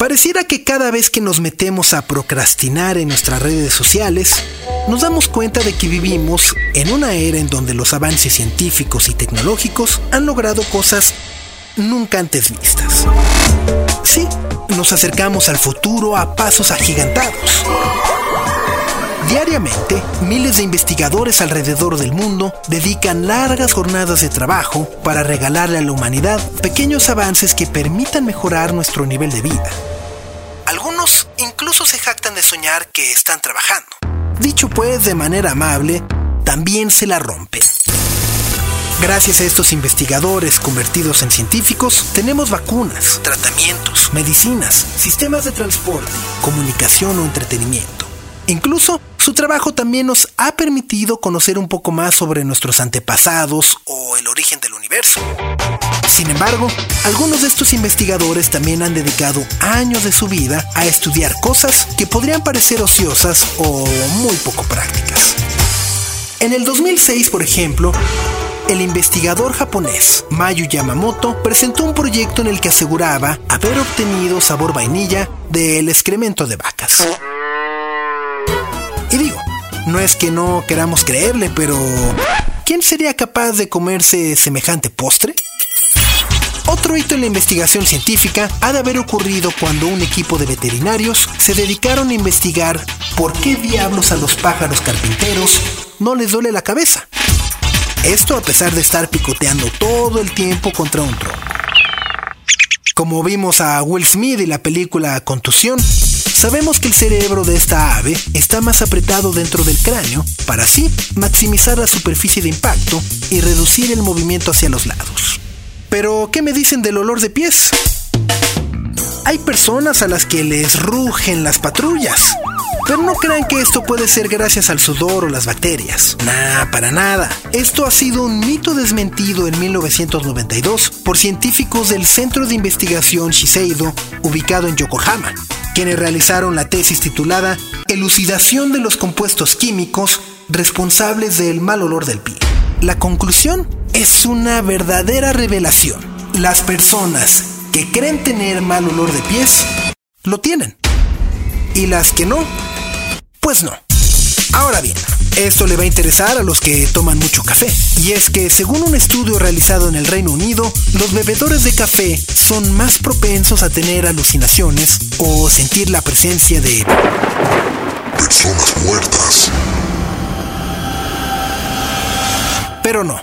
Pareciera que cada vez que nos metemos a procrastinar en nuestras redes sociales, nos damos cuenta de que vivimos en una era en donde los avances científicos y tecnológicos han logrado cosas nunca antes vistas. Sí, nos acercamos al futuro a pasos agigantados. Diariamente, miles de investigadores alrededor del mundo dedican largas jornadas de trabajo para regalarle a la humanidad pequeños avances que permitan mejorar nuestro nivel de vida. Incluso se jactan de soñar que están trabajando. Dicho pues de manera amable, también se la rompen. Gracias a estos investigadores convertidos en científicos, tenemos vacunas, tratamientos, medicinas, sistemas de transporte, comunicación o entretenimiento. Incluso su trabajo también nos ha permitido conocer un poco más sobre nuestros antepasados o el origen del universo. Sin embargo, algunos de estos investigadores también han dedicado años de su vida a estudiar cosas que podrían parecer ociosas o muy poco prácticas. En el 2006, por ejemplo, el investigador japonés Mayu Yamamoto presentó un proyecto en el que aseguraba haber obtenido sabor vainilla del excremento de vacas. Y digo, no es que no queramos creerle, pero ¿quién sería capaz de comerse semejante postre? Otro hito en la investigación científica ha de haber ocurrido cuando un equipo de veterinarios se dedicaron a investigar por qué diablos a los pájaros carpinteros no les duele la cabeza. Esto a pesar de estar picoteando todo el tiempo contra un tronco. Como vimos a Will Smith y la película Contusión, sabemos que el cerebro de esta ave está más apretado dentro del cráneo para así maximizar la superficie de impacto y reducir el movimiento hacia los lados. Pero, ¿qué me dicen del olor de pies? Hay personas a las que les rugen las patrullas. Pero no crean que esto puede ser gracias al sudor o las bacterias. Nah, para nada. Esto ha sido un mito desmentido en 1992 por científicos del Centro de Investigación Shiseido, ubicado en Yokohama, quienes realizaron la tesis titulada Elucidación de los compuestos químicos responsables del mal olor del pie. La conclusión es una verdadera revelación. Las personas que creen tener mal olor de pies, lo tienen. Y las que no, pues no. Ahora bien, esto le va a interesar a los que toman mucho café. Y es que según un estudio realizado en el Reino Unido, los bebedores de café son más propensos a tener alucinaciones o sentir la presencia de personas muertas. Pero no,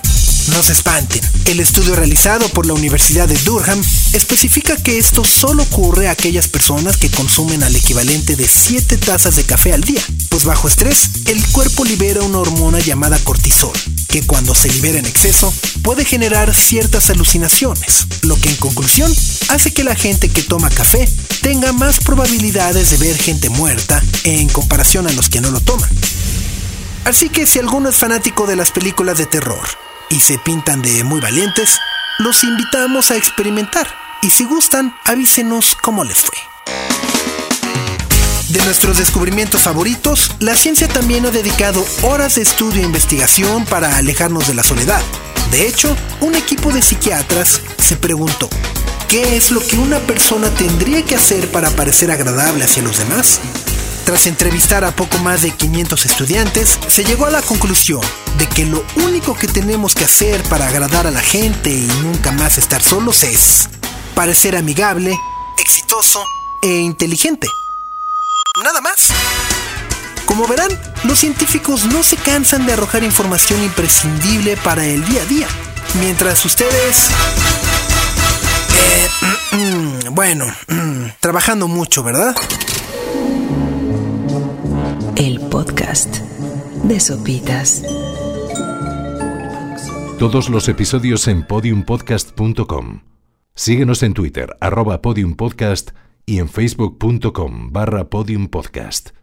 no se espanten. El estudio realizado por la Universidad de Durham especifica que esto solo ocurre a aquellas personas que consumen al equivalente de 7 tazas de café al día, pues bajo estrés el cuerpo libera una hormona llamada cortisol, que cuando se libera en exceso puede generar ciertas alucinaciones, lo que en conclusión hace que la gente que toma café tenga más probabilidades de ver gente muerta en comparación a los que no lo toman. Así que si alguno es fanático de las películas de terror y se pintan de muy valientes, los invitamos a experimentar. Y si gustan, avísenos cómo les fue. De nuestros descubrimientos favoritos, la ciencia también ha dedicado horas de estudio e investigación para alejarnos de la soledad. De hecho, un equipo de psiquiatras se preguntó, ¿qué es lo que una persona tendría que hacer para parecer agradable hacia los demás? Tras entrevistar a poco más de 500 estudiantes, se llegó a la conclusión de que lo único que tenemos que hacer para agradar a la gente y nunca más estar solos es parecer amigable, exitoso e inteligente. Nada más. Como verán, los científicos no se cansan de arrojar información imprescindible para el día a día. Mientras ustedes... Eh, mm, mm, bueno, mm, trabajando mucho, ¿verdad? El podcast de Sopitas. Todos los episodios en podiumpodcast.com. Síguenos en Twitter, arroba podiumpodcast y en facebook.com barra podiumpodcast.